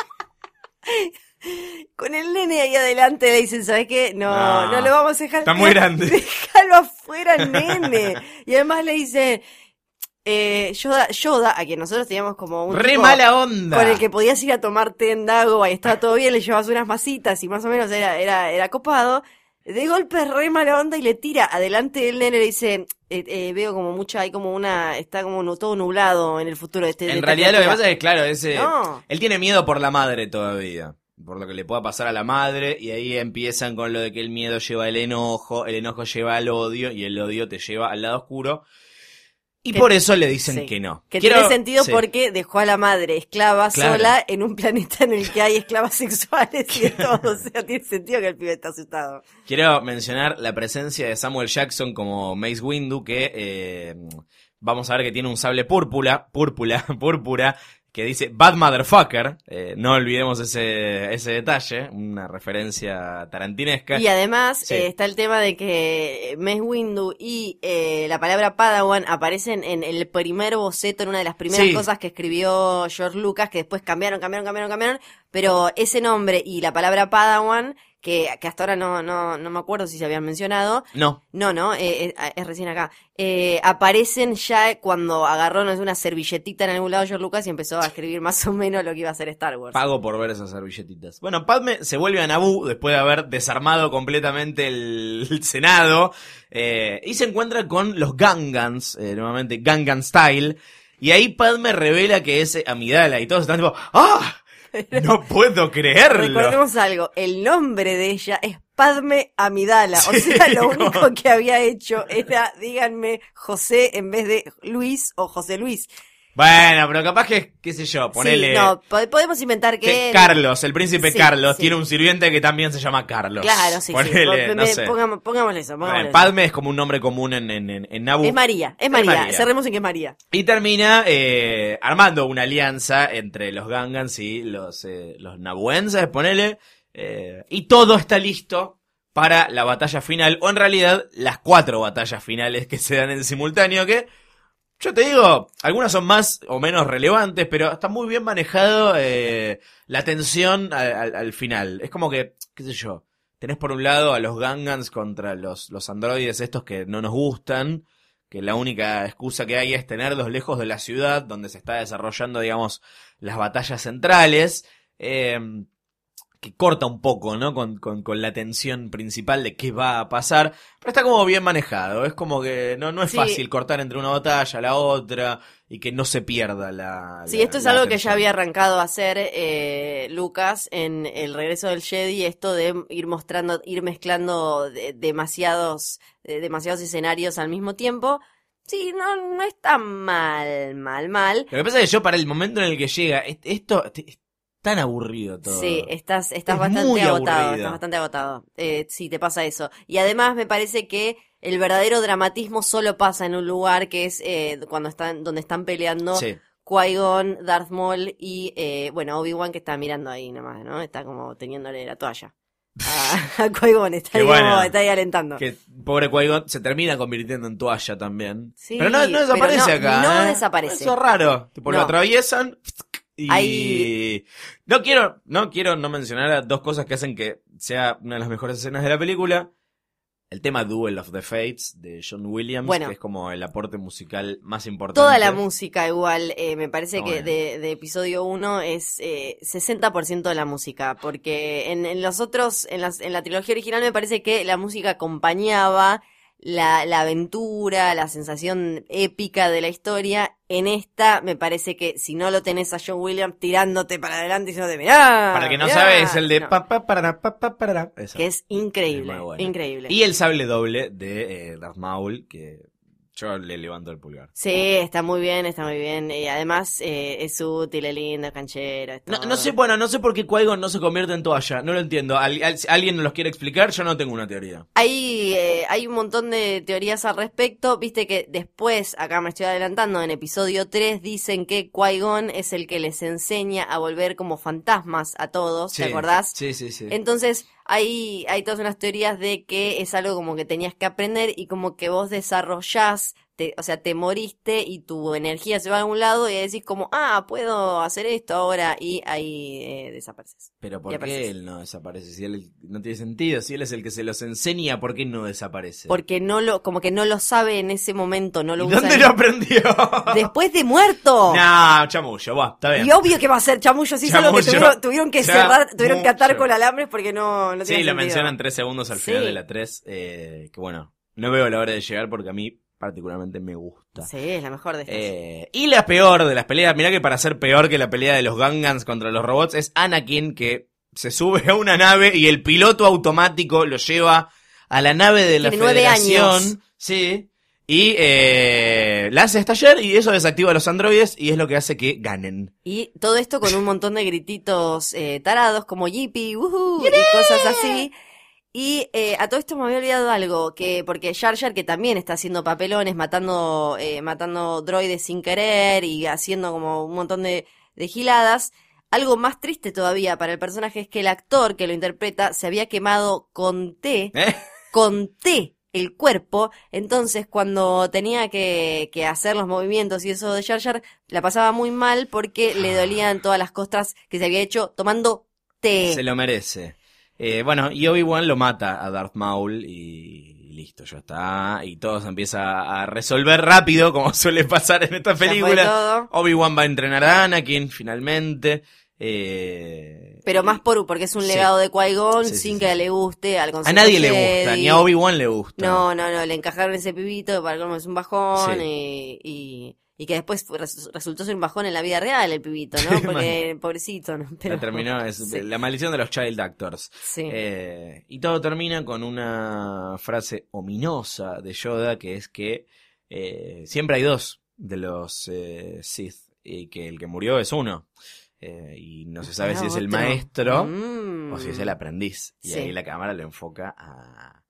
con el nene ahí adelante le dicen, ¿sabes qué? No, No. no, lo vamos a dejar. Está muy grande. Déjalo afuera, el nene. Y además le dice, eh, Yoda, Yoda, a quien nosotros teníamos como un Re tipo mala onda. con el que podías ir a tomar té en Dago, ahí estaba todo bien, le llevabas unas masitas y más o menos era, era, era copado. De golpe es re mala onda y le tira adelante del nene le dice, eh, eh, veo como mucha, hay como una, está como nu- todo nublado en el futuro de este. En realidad lo que pasa es que, claro, ese, No. él tiene miedo por la madre todavía. Por lo que le pueda pasar a la madre. Y ahí empiezan con lo de que el miedo lleva al enojo, el enojo lleva al odio y el odio te lleva al lado oscuro. Y Que- por eso le dicen Sí. que no. Que Quiero- tiene sentido sí. porque dejó a la madre esclava Claro. sola en un planeta en el que hay esclavas sexuales y de todo. O sea, tiene sentido que el pibe está asustado. Quiero mencionar la presencia de Samuel Jackson como Mace Windu, que eh, vamos a ver que tiene un sable púrpura, púrpura, púrpura, que dice Bad Motherfucker. Eh, no olvidemos ese, ese detalle, una referencia tarantinesca. Y además Sí. eh, está el tema de que Mace Windu y eh, la palabra Padawan aparecen en el primer boceto, en una de las primeras Sí. cosas que escribió George Lucas, que después cambiaron, cambiaron, cambiaron, cambiaron, pero ese nombre y la palabra Padawan, que, que hasta ahora no, no, no me acuerdo si se habían mencionado, No, no, no, eh, eh, es recién acá. Eh, aparecen ya cuando agarró no sé, una servilletita en algún lado George Lucas y empezó a escribir más o menos lo que iba a ser Star Wars. pago por ver esas servilletitas. Bueno, Padme se vuelve a Naboo después de haber desarmado completamente el, el Senado eh, y se encuentra con los Gangans, nuevamente Gangan Style. Y ahí Padme revela que es Amidala y todos están tipo, ¡ah! No puedo creerlo. Recordemos algo, el nombre de ella es Padme Amidala, o sea, lo único que había hecho era, díganme, José en vez de Luis o José Luis. Bueno, pero capaz que, qué sé yo, ponele... Sí, no, po- podemos inventar que... que Carlos, el príncipe Sí, Carlos, sí. tiene un sirviente que también se llama Carlos. Claro, sí, sí. Ponele, Po- no sé. pongamos- pongámosle eso, pongámosle. Padme es como un nombre común en, en, en, en Naboo. Es María, es Es María, María. cerremos en que es María. Y termina eh, armando una alianza entre los Gangans y los, eh, los nabuenses, ponele. eh, y todo está listo para la batalla final, o en realidad las cuatro batallas finales que se dan en simultáneo, que yo te digo, algunas son más o menos relevantes, pero está muy bien manejado eh, la tensión al, al- al final. Es como que, qué sé yo, tenés por un lado a los Gangans contra los, los androides estos que no nos gustan, que la única excusa que hay es tenerlos lejos de la ciudad donde se está desarrollando, digamos, las batallas centrales, eh, que corta un poco, ¿no? Con, con, con la tensión principal de qué va a pasar, pero está como bien manejado, es como que no, no es Sí. fácil cortar entre una batalla a la otra y que no se pierda la... Sí, la- esto es algo que ya había arrancado a hacer eh, Lucas en El regreso del Jedi, esto de ir mostrando, ir mezclando de- demasiados, de- demasiados escenarios al mismo tiempo. Sí, no, no está mal, mal, mal. Lo que pasa es que yo para el momento en el que llega, es- esto es tan aburrido todo. Sí, estás, estás Es bastante agotado, aburrido. estás bastante agotado. Eh, sí, te pasa eso. Y además me parece que el verdadero dramatismo solo pasa en un lugar que es eh, cuando están, donde están peleando Sí. Qui-Gon, Darth Maul y, eh, bueno, Obi-Wan que está mirando ahí nomás, ¿no? Está como teniéndole la toalla. A, a Qui-Gon, está, como- está ahí alentando. Que pobre qui se termina convirtiendo en toalla también. Sí, pero no, no pero desaparece no- acá. no ¿eh? desaparece. Eso es raro. Tipo, lo atraviesan y... Ahí- No quiero, no quiero no mencionar a dos cosas que hacen que sea una de las mejores escenas de la película. El tema Duel of the Fates de John Williams, Bueno. que es como el aporte musical más importante. Toda la música igual, eh, me parece que bueno. de, de episodio 1 es eh, 60% de la música, porque en, en los otros, en, las, en la trilogía original me parece que la música acompañaba la, la aventura, la sensación épica de la historia. En esta me parece que si no lo tenés a John Williams tirándote para adelante y diciéndote, mirá, Para el que no mirá", sabe, es el de no, pa, pa, parará, pa, pa, parará. Eso. que es increíble, Es bueno. increíble. Y el sable doble de eh, Darth Maul, que yo le levanto el pulgar. Sí, está muy bien, está muy bien. Y además eh, es útil, es lindo, es canchero. es No, no sé, bueno, no sé por qué qui no se convierte en toalla. No lo entiendo. ¿Al- al- ¿Alguien nos los quiere explicar? Yo no tengo una teoría. Hay, eh, hay un montón de teorías al respecto. Viste que después, acá me estoy adelantando, en episodio 3 dicen que Qui-Gon es el que les enseña a volver como fantasmas a todos, ¿te acordás? Sí, sí, sí. Entonces, hay, hay todas unas teorías de que es algo como que tenías que aprender y como que vos desarrollás te, o sea, te moriste y tu energía se va a algún lado y decís como, ah, puedo hacer esto ahora y ahí eh, desapareces. Pero ¿por qué él no desaparece? Si él no tiene sentido, si él es el que se los enseña, ¿por qué no desaparece? Porque no lo, como que no lo sabe en ese momento, no lo ¿Y usa. dónde en- lo aprendió? Después de muerto. No, chamullo, va, está bien. Y obvio que va a ser chamullo, sí, solo que Chamullo. tuvieron, tuvieron que cerrar, tuvieron que atar Chamullo. con alambres porque no, no Sí, tiene lo sentido. mencionan tres segundos al Sí. final de la 3, eh, que bueno, no veo la hora de llegar porque a mí particularmente me gusta. Sí, es la mejor de estas. Eh, y la peor de las peleas, mirá que para ser peor que la pelea de los Gangans contra los robots, es Anakin que se sube a una nave y el piloto automático lo lleva a la nave de la Tiene Federación. años. Sí. Y eh, la hace estallar y eso desactiva a los androides y es lo que hace que ganen. Y todo esto con un montón de grititos eh, tarados como yippee, woohoo, y cosas así. Y eh, a todo esto me había olvidado algo, que porque Jar Jar que también está haciendo papelones, matando, eh, matando droides sin querer y haciendo como un montón de, de giladas. Algo más triste todavía para el personaje es que el actor que lo interpreta se había quemado con té, ¿Eh? con té el cuerpo, entonces cuando tenía que, que hacer los movimientos y eso de Jar Jar, la pasaba muy mal porque le dolían todas las costras que se había hecho tomando té. Se lo merece. Eh, bueno, y Obi-Wan lo mata a Darth Maul y listo, ya está. Y todo se empieza a resolver rápido, como suele pasar en esta Ya fue película. todo. Obi-Wan va a entrenar a Anakin, finalmente. Eh, Pero más por, porque es un Sí. legado de Qui-Gon Sí, sí, sin que le guste al A nadie le gusta, ni a Obi-Wan le gusta. No, no, no, le encajaron ese pibito para como es un bajón y, y, y que después fue- resultó ser un bajón en la vida real el pibito, ¿no? Porque pobrecito, ¿no? Pero, La terminó, es sí, la maldición de los child actors. sí. Eh, y todo termina con una frase ominosa de Yoda que es que eh, siempre hay dos de los eh, Sith y que el que murió es uno. Eh, y no se sabe Ah, si es el maestro Mm. o si es el aprendiz. Y Sí. ahí la cámara lo enfoca a...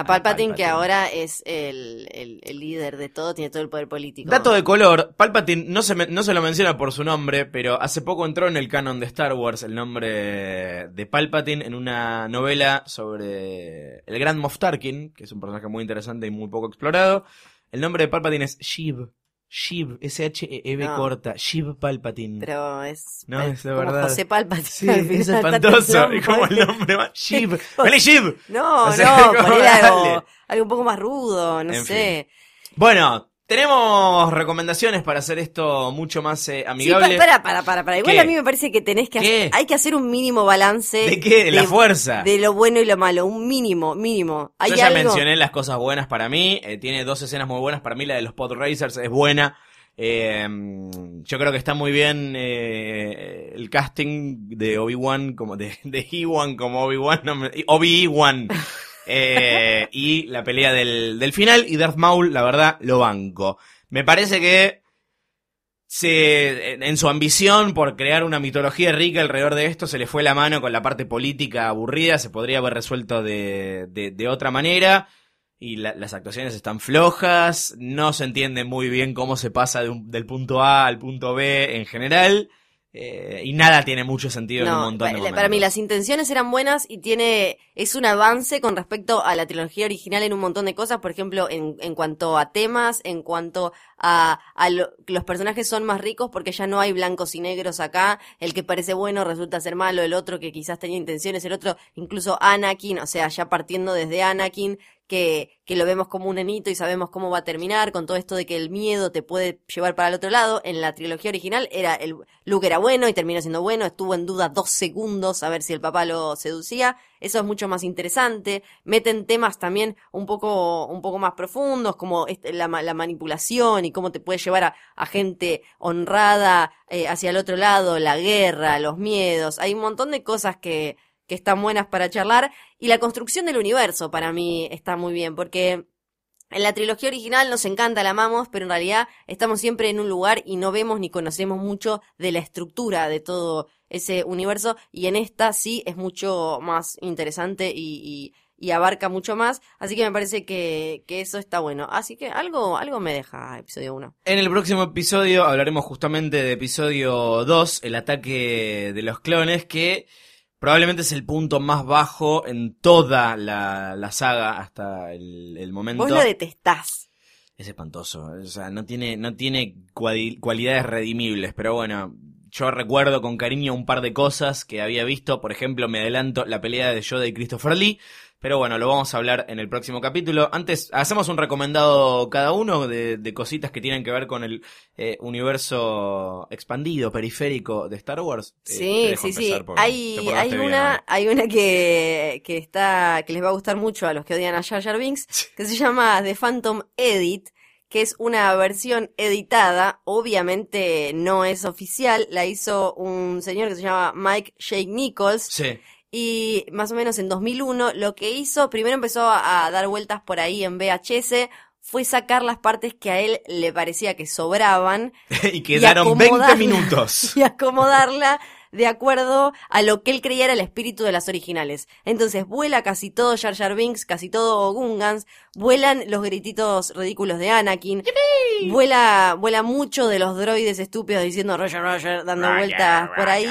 A Palpatine, que ahora es el, el, el líder de todo, tiene todo el poder político. Dato de color, Palpatine no se, me- no se lo menciona por su nombre, pero hace poco entró en el canon de Star Wars el nombre de Palpatine en una novela sobre el gran Moff Tarkin, que es un personaje muy interesante y muy poco explorado. El nombre de Palpatine es Sheev. Sheev, S-H-E-V No. corta. Sheev Palpatine. Pero es, No, es de como verdad. José Palpatine. Sí, es espantoso. Y como el nombre más. Sheev. ¡Vale, Sheev! No, O sea, no, como, algo, algo un poco más rudo, no En sé. Bueno, tenemos recomendaciones para hacer esto mucho más eh, Sí, amigable. pa- para, para, para, para. Igual ¿Qué? a mí me parece que tenés que hacer, hay que hacer un mínimo balance. ¿De qué? De la fuerza. De lo bueno y lo malo, un mínimo, mínimo. Hay Yo ya algo. mencioné las cosas buenas para mí. eh, tiene dos escenas muy buenas. Para mí la de los pod racers es buena. Eh, yo creo que está muy bien eh, el casting de Obi-Wan como de, de Ewan como Obi-Wan. no Obi-Wan. Eh, y la pelea del, del final. Y Darth Maul, la verdad, lo banco. Me parece que se, en su ambición por crear una mitología rica alrededor de esto, se le fue la mano con la parte política aburrida, se podría haber resuelto de, de, otra manera, y la- las actuaciones están flojas, no se entiende muy bien cómo se pasa de un- del punto A al punto B en general, eh, y nada tiene mucho sentido en un montón de pa- momentos. para mí las intenciones eran buenas y tiene es un avance con respecto a la trilogía original en un montón de cosas, por ejemplo, en, en cuanto a temas, en cuanto a, a lo- los personajes son más ricos porque ya no hay blancos y negros acá, el que parece bueno resulta ser malo, el otro que quizás tenía intenciones, el otro incluso Anakin, o sea, ya partiendo desde Anakin, que, que lo vemos como un nenito y sabemos cómo va a terminar, con todo esto de que el miedo te puede llevar para el otro lado. En la trilogía original era el Luke era bueno y terminó siendo bueno, estuvo en duda dos segundos a ver si el papá lo seducía. Eso es mucho más interesante. Meten temas también un poco, un poco más profundos, como la, ma- la manipulación y cómo te puede llevar a, a gente honrada eh, hacia el otro lado, la guerra, los miedos. Hay un montón de cosas que, que están buenas para charlar. Y la construcción del universo para mí está muy bien, porque en la trilogía original nos encanta, la amamos, pero en realidad estamos siempre en un lugar y no vemos ni conocemos mucho de la estructura de todo ese universo. Y en esta sí es mucho más interesante y, abarca mucho más. Así que me parece que, que eso está bueno. Así que algo, algo me deja episodio 1. En el próximo episodio hablaremos justamente de episodio 2, el ataque de los clones, que probablemente es el punto más bajo en toda la, la saga hasta el, el momento. Vos lo detestás. Es espantoso. O sea, no tiene, no tiene cuali- cualidades redimibles, pero bueno. Yo recuerdo con cariño un par de cosas que había visto. Por ejemplo, me adelanto la pelea de Yoda y Christopher Lee. Pero bueno, lo vamos a hablar en el próximo capítulo. Antes, hacemos un recomendado cada uno de, de cositas que tienen que ver con el eh, universo expandido, periférico de Star Wars. Eh, Sí, sí, sí. Hay, hay bien una, hay una que, que está, que les va a gustar mucho a los que odian a Jar Jar Binks, que se llama The Phantom Edit, que es una versión editada, obviamente no es oficial, la hizo un señor que se llama Mike Shake Nichols, Sí. Y más o menos en 2001 lo que hizo, primero empezó a, dar vueltas por ahí en VHS, fue sacar las partes que a él le parecía que sobraban y quedaron 20 acomodarla. minutos. y acomodarla de acuerdo a lo que él creía era el espíritu de las originales. Entonces vuela casi todo Jar Jar Binks, casi todo Gungans, vuelan los grititos ridículos de Anakin, vuela, vuela mucho de los droides estúpidos diciendo Roger Roger, dando vueltas por ahí.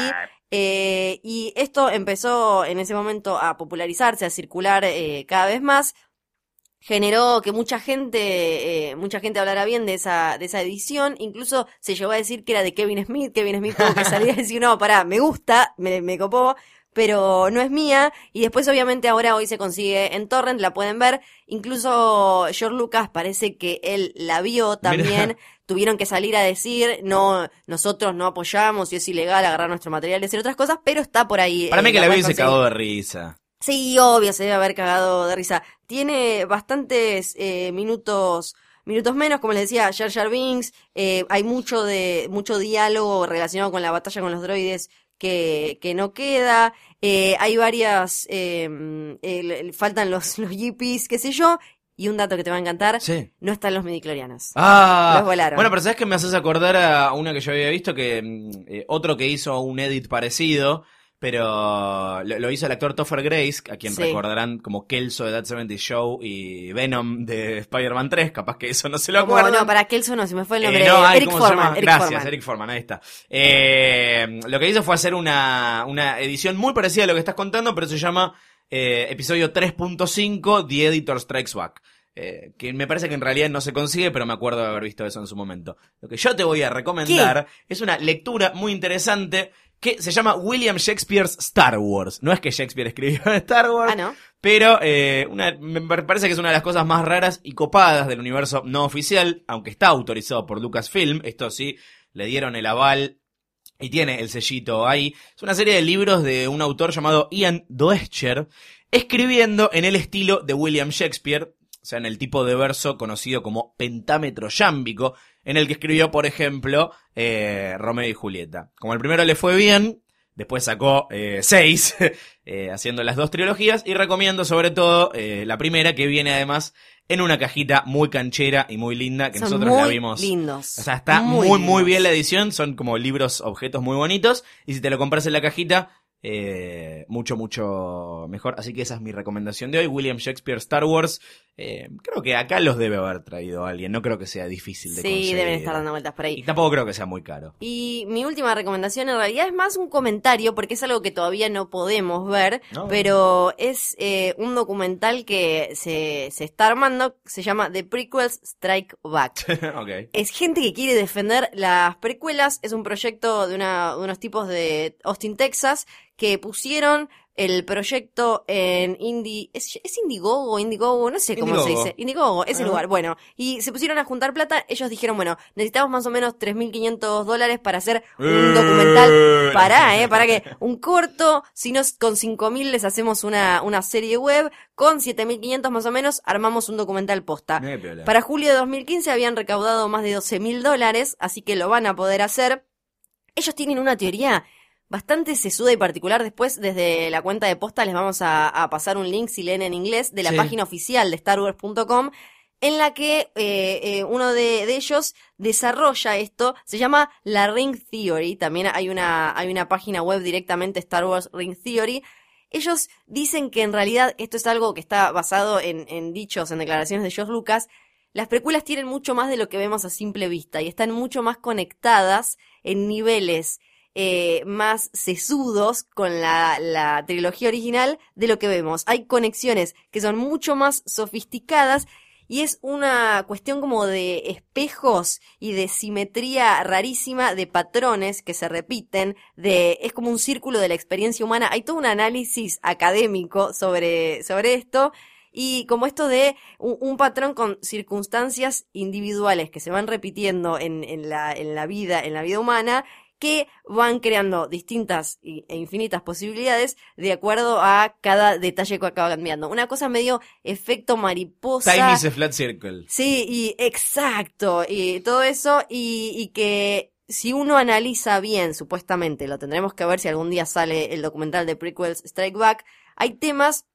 Eh, y esto empezó en ese momento a popularizarse, a circular eh, cada vez más. Generó que mucha gente, eh, mucha gente hablara bien de esa, de esa edición. Incluso se llegó a decir que era de Kevin Smith. Kevin Smith tuvo que salir a decir, no, pará, me gusta, me, me copó, pero no es mía. Y después, obviamente, ahora hoy se consigue en Torrent, la pueden ver. Incluso George Lucas parece que él la vio también. Tuvieron que salir a decir, no, nosotros no apoyamos y es ilegal agarrar nuestro material y hacer otras cosas, pero está por ahí. Para eh, mí que la vi se cagó de risa. Sí, obvio, se debe haber cagado de risa. Tiene bastantes eh, minutos, minutos menos, como les decía, Jar Jar Binks. eh, hay mucho de, mucho diálogo relacionado con la batalla con los droides que, que no queda. eh, hay varias, eh, el- el- faltan los, los yippies, qué sé yo. Y un dato que te va a encantar, Sí. no están los midiclorianos. Ah, Los volaron. bueno, pero sabes que me haces acordar a una que yo había visto que mm, eh, otro que hizo un edit parecido, pero lo, lo hizo el actor Topher Grace, a quien Sí. recordarán como Kelso de That 70 Show y Venom de Spider-Man 3, capaz que eso no se lo acuerdan. no, para Kelso no, se me fue el nombre. Eh, no, ay, Eric ¿cómo se Forman. Eric Gracias, Forman. Eric Forman, ahí está. Eh, lo que hizo fue hacer una, una edición muy parecida a lo que estás contando, pero se llama eh, episodio 3.5 The Editor Strikes Back. Eh, que me parece que en realidad no se consigue, pero me acuerdo de haber visto eso en su momento. Lo que yo te voy a recomendar es una lectura muy interesante que se llama William Shakespeare's Star Wars. No es que Shakespeare escribió Star Wars, Ah, ¿no? pero eh, una, me parece que es una de las cosas más raras y copadas del universo no oficial, aunque está autorizado por Lucasfilm. Esto sí, le dieron el aval y tiene el sellito ahí. Es una serie de libros de un autor llamado Ian Doescher, escribiendo en el estilo de William Shakespeare, o sea, en el tipo de verso conocido como pentámetro yámbico, en el que escribió, por ejemplo, eh, Romeo y Julieta. Como el primero le fue bien, después sacó eh, seis, eh, haciendo las dos trilogías, y recomiendo sobre todo la primera, que viene además en una cajita muy canchera y muy linda, que Son nosotros muy la vimos. lindos. O sea, está muy, muy, lindos. bien la edición. Son como libros, objetos muy bonitos. Y si te lo compras en la cajita, eh, mucho, mucho mejor. Así que esa es mi recomendación de hoy. William Shakespeare Star Wars. Eh, creo que acá los debe haber traído alguien. No creo que sea difícil de Sí, conseguir. deben estar dando vueltas por ahí. Y tampoco creo que sea muy caro. Y mi última recomendación en realidad es más un comentario porque es algo que todavía no podemos ver, No. pero es eh, un documental que se, se está armando, se llama The Prequels Strike Back. Es gente que quiere defender las precuelas, es un proyecto de, una, de unos tipos de Austin, Texas, que pusieron el proyecto en Indie, ¿es, es Indiegogo Indiegogo? No sé cómo se dice. Indiegogo, ese Ajá. lugar. Bueno, y se pusieron a juntar plata, ellos dijeron, bueno, necesitamos más o menos 3.500 dólares para hacer un Eh. documental. Pará, eh, para que un corto, si no con 5.000 les hacemos una, una serie web, con 7.500 más o menos armamos un documental posta. Para julio de 2015 habían recaudado más de 12 mil dólares, así que lo van a poder hacer. Ellos tienen una teoría bastante sesuda y particular. Después, desde la cuenta de posta, les vamos a, a pasar un link, si leen en inglés, de la Sí. página oficial de StarWars.com, en la que eh, eh, uno de, de ellos desarrolla esto. Se llama la Ring Theory. También hay una, hay una página web directamente, Star Wars Ring Theory. Ellos dicen que en realidad esto es algo que está basado en, en dichos, en declaraciones de George Lucas. Las precuelas tienen mucho más de lo que vemos a simple vista y están mucho más conectadas en niveles eh, más sesudos con la, la trilogía original de lo que vemos. Hay conexiones que son mucho más sofisticadas y es una cuestión como de espejos y de simetría rarísima de patrones que se repiten, de es como un círculo de la experiencia humana. Hay todo un análisis académico sobre, sobre esto. Y como esto de un, patrón con circunstancias individuales que se van repitiendo en, en, la, en la vida, en la vida humana, que van creando distintas e infinitas posibilidades de acuerdo a cada detalle que acaba cambiando. Una cosa medio efecto mariposa. Time is a flat circle. Sí, y exacto, y todo eso, y, y que si uno analiza bien, supuestamente, lo tendremos que ver si algún día sale el documental de Prequels Strike Back, hay temas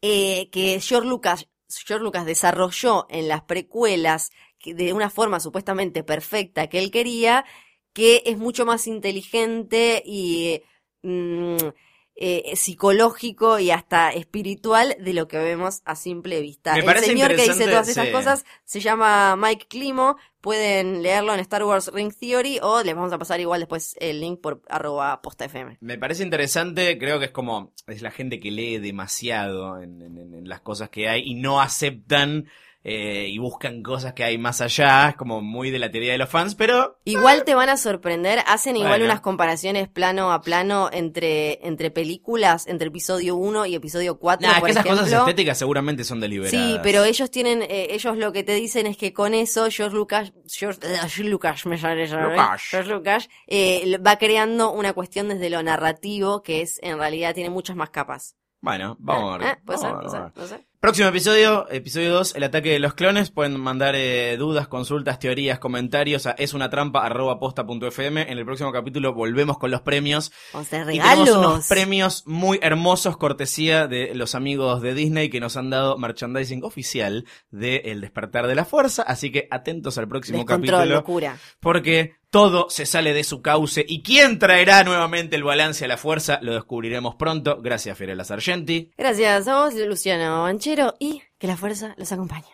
eh, que George Lucas, George Lucas desarrolló en las precuelas de una forma supuestamente perfecta que él quería, que es mucho más inteligente y mm, eh, psicológico y hasta espiritual de lo que vemos a simple vista. Me El señor que dice todas esas sí. cosas se llama Mike Climo, pueden leerlo en Star Wars Ring Theory o les vamos a pasar igual después el link por arroba posta FM. Me parece interesante, creo que es como, es la gente que lee demasiado en, en- en las cosas que hay y no aceptan eh, y buscan cosas que hay más allá, es como muy de la teoría de los fans, pero Igual te van a sorprender, hacen igual Bueno. unas comparaciones plano a plano entre, entre películas, entre episodio 1 y episodio 4, nada, es por que esas ejemplo. cosas estéticas seguramente son deliberadas. Sí, pero ellos tienen, eh, ellos lo que te dicen es que con eso George Lucas, George, eh, George Lucas, me sale ya. Lucas. George Lucas, eh, va creando una cuestión desde lo narrativo que es, en realidad, tiene muchas más capas. Bueno, vamos a ver. Eh, puede ser, vamos a puede ver. ser, puede ser. Próximo episodio, episodio 2, el ataque de los clones. Pueden mandar eh, dudas, consultas, teorías, comentarios a esunatrampa.posta.fm. En el próximo capítulo volvemos con los premios. Vamos a hacer Y tenemos regalos. unos premios muy hermosos, cortesía de los amigos de Disney que nos han dado merchandising oficial de El Despertar de la Fuerza. Así que atentos al próximo Descontrol, capítulo. locura. Porque todo se sale de su cauce. ¿Y quién traerá nuevamente el balance a la fuerza? Lo descubriremos pronto. Gracias, Fiorella Sargenti. Gracias a vos, Luciano Banchero, y que la fuerza los acompañe.